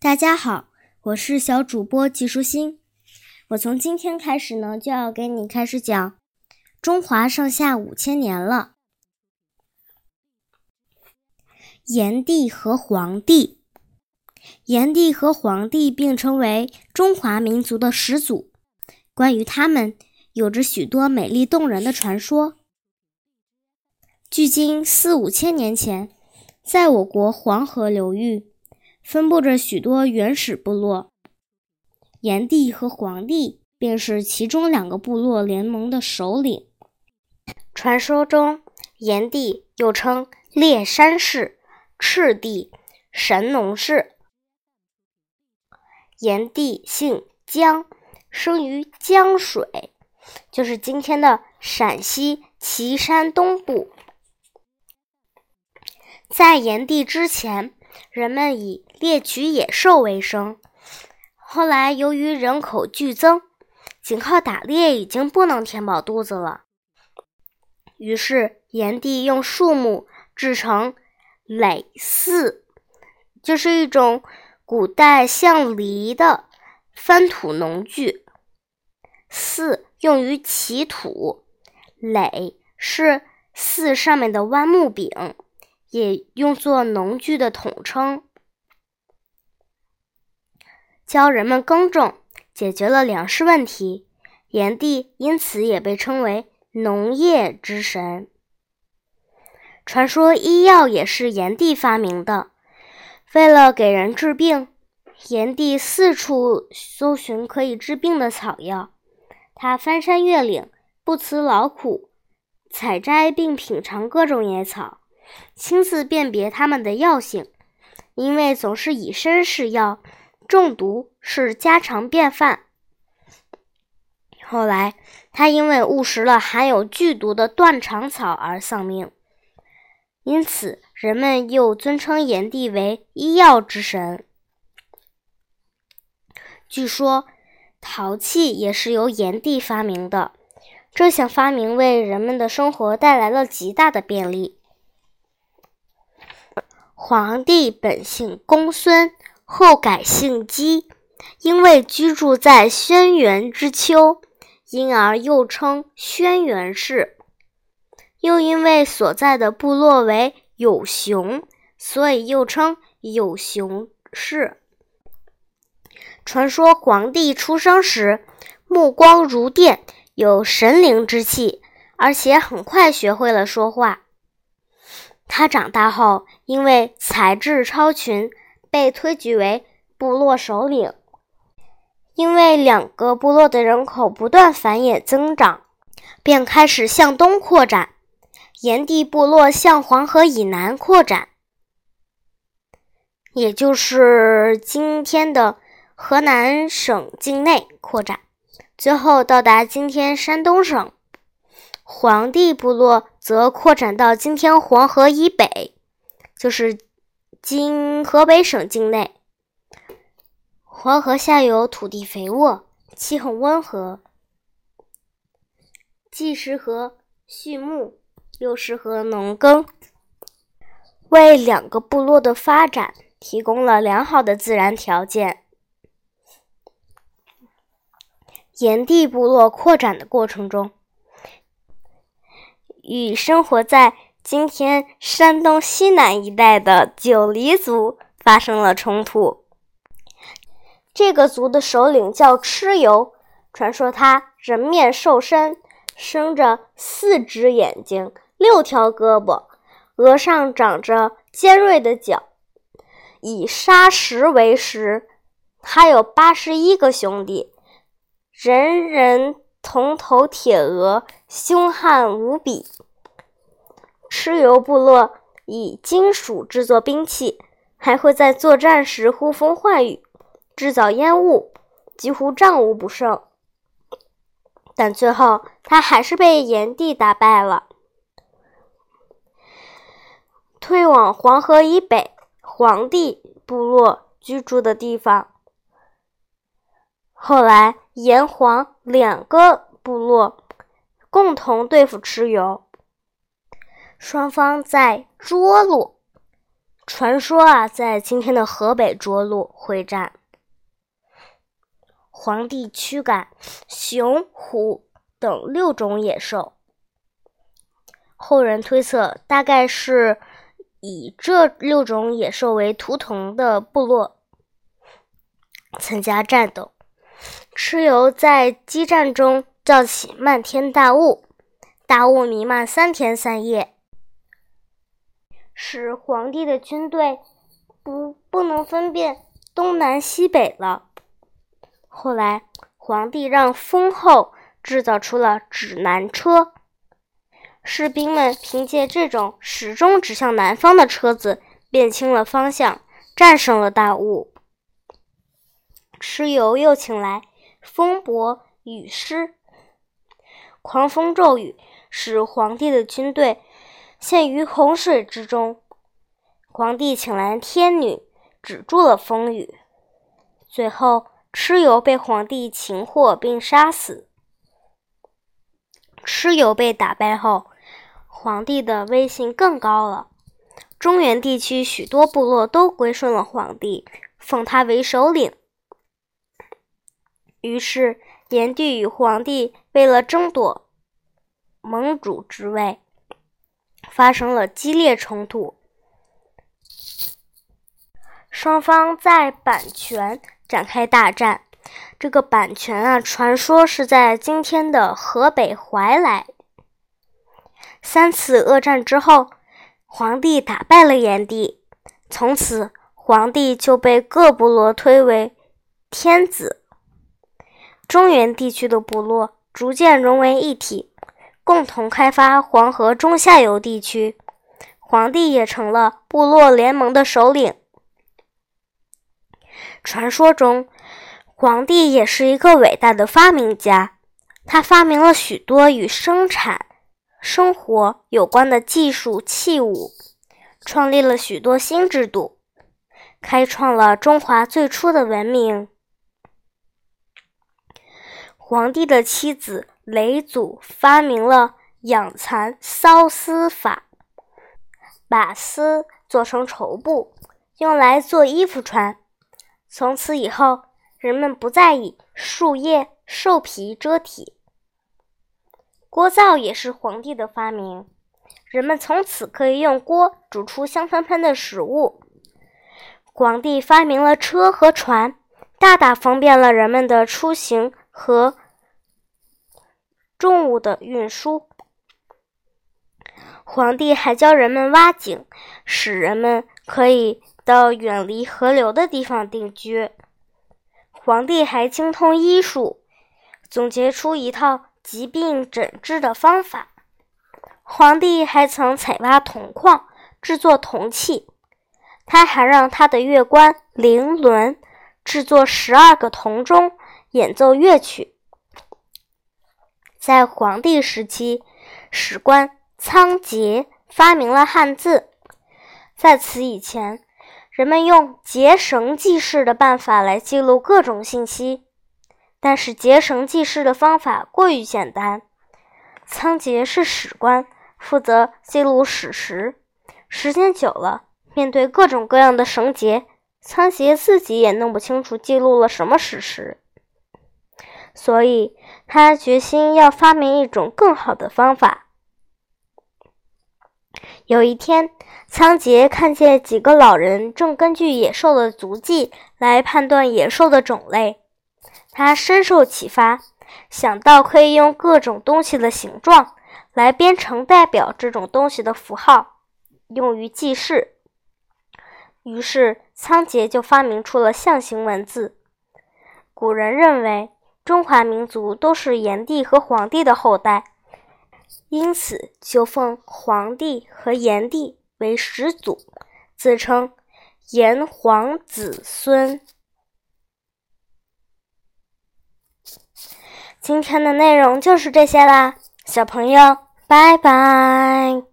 大家好，我是小主播季舒心。我从今天开始呢，就要给你开始讲中华上下五千年了。炎帝和黄帝，炎帝和黄帝并称为中华民族的始祖。关于他们，有着许多美丽动人的传说。距今四五千年前，在我国黄河流域。分布着许多原始部落，炎帝和黄帝便是其中两个部落联盟的首领。传说中，炎帝又称烈山氏、赤帝、神农氏。炎帝姓姜，生于江水，就是今天的陕西岐山东部。在炎帝之前。人们以猎取野兽为生，后来由于人口剧增，仅靠打猎已经不能填饱肚子了。于是炎帝用树木制成耒耜，就是一种古代像犁的翻土农具。耜用于起土，耒是耜上面的弯木柄。也用作农具的统称，教人们耕种，解决了粮食问题。炎帝因此也被称为农业之神。传说医药也是炎帝发明的。为了给人治病，炎帝四处搜寻可以治病的草药。他翻山越岭，不辞劳苦，采摘并品尝各种野草。亲自辨别它们的药性，因为总是以身试药，中毒是家常便饭。后来，他因为误食了含有剧毒的断肠草而丧命，因此人们又尊称炎帝为医药之神。据说，陶器也是由炎帝发明的，这项发明为人们的生活带来了极大的便利。黄帝本姓公孙，后改姓姬，因为居住在轩辕之丘，因而又称轩辕氏。又因为所在的部落为有熊，所以又称有熊氏。传说黄帝出生时目光如电，有神灵之气，而且很快学会了说话。他长大后，因为才智超群，被推举为部落首领。因为两个部落的人口不断繁衍增长，便开始向东扩展。炎帝部落向黄河以南扩展，也就是今天的河南省境内扩展，最后到达今天山东省。黄帝部落则扩展到今天黄河以北，就是今河北省境内。黄河下游土地肥沃，气候温和，既适合畜牧，又适合农耕，为两个部落的发展提供了良好的自然条件。炎帝部落扩展的过程中。与生活在今天山东西南一带的九黎族发生了冲突。这个族的首领叫蚩尤，传说他人面兽身，生着四只眼睛、六条胳膊，额上长着尖锐的角，以砂石为食。他有八十一个兄弟，人人。铜头铁额，凶悍无比。蚩尤部落以金属制作兵器，还会在作战时呼风唤雨，制造烟雾，几乎战无不胜。但最后，他还是被炎帝打败了。退往黄河以北，黄帝部落居住的地方。后来，炎黄两个部落共同对付蚩尤，双方在涿鹿传说啊，在今天的河北涿鹿会战，皇帝驱赶熊、虎等六种野兽。后人推测，大概是以这六种野兽为图腾的部落参加战斗。蚩尤在激战中造起漫天大雾，大雾弥漫三天三夜。使皇帝的军队不不能分辨东南西北了。后来，皇帝让风后制造出了指南车，士兵们凭借这种始终指向南方的车子，辨清了方向，战胜了大雾。蚩尤又请来风伯、雨师，狂风骤雨使皇帝的军队。陷于洪水之中，皇帝请来天女止住了风雨。最后，蚩尤被皇帝擒获并杀死。蚩尤被打败后，皇帝的威信更高了。中原地区许多部落都归顺了皇帝，封他为首领。于是，炎帝与皇帝为了争夺盟主之位。发生了激烈冲突，双方在阪泉展开大战。这个阪泉啊，传说是在今天的河北怀来。三次恶战之后，皇帝打败了炎帝，从此皇帝就被各部落推为天子。中原地区的部落逐渐融为一体。共同开发黄河中下游地区，皇帝也成了部落联盟的首领。传说中，皇帝也是一个伟大的发明家，他发明了许多与生产生活有关的技术器物，创立了许多新制度，开创了中华最初的文明。皇帝的妻子。雷祖发明了养蚕缫丝法，把丝做成绸布，用来做衣服穿。从此以后，人们不再以树叶、兽皮遮体。锅灶也是皇帝的发明，人们从此可以用锅煮出香喷喷的食物。皇帝发明了车和船，大大方便了人们的出行和。重物的运输，皇帝还教人们挖井，使人们可以到远离河流的地方定居。皇帝还精通医术，总结出一套疾病诊治的方法。皇帝还曾采挖铜矿，制作铜器。他还让他的乐官灵伦制作十二个铜钟，演奏乐曲。在黄帝时期，史官仓颉发明了汉字。在此以前，人们用结绳记事的办法来记录各种信息，但是结绳记事的方法过于简单。仓颉是史官，负责记录史实。时间久了，面对各种各样的绳结，仓颉自己也弄不清楚记录了什么史实。所以，他决心要发明一种更好的方法。有一天，仓颉看见几个老人正根据野兽的足迹来判断野兽的种类，他深受启发，想到可以用各种东西的形状来编成代表这种东西的符号，用于记事。于是，仓颉就发明出了象形文字。古人认为。中华民族都是炎帝和黄帝的后代，因此就奉黄帝和炎帝为始祖，自称炎黄子孙。今天的内容就是这些啦，小朋友，拜拜。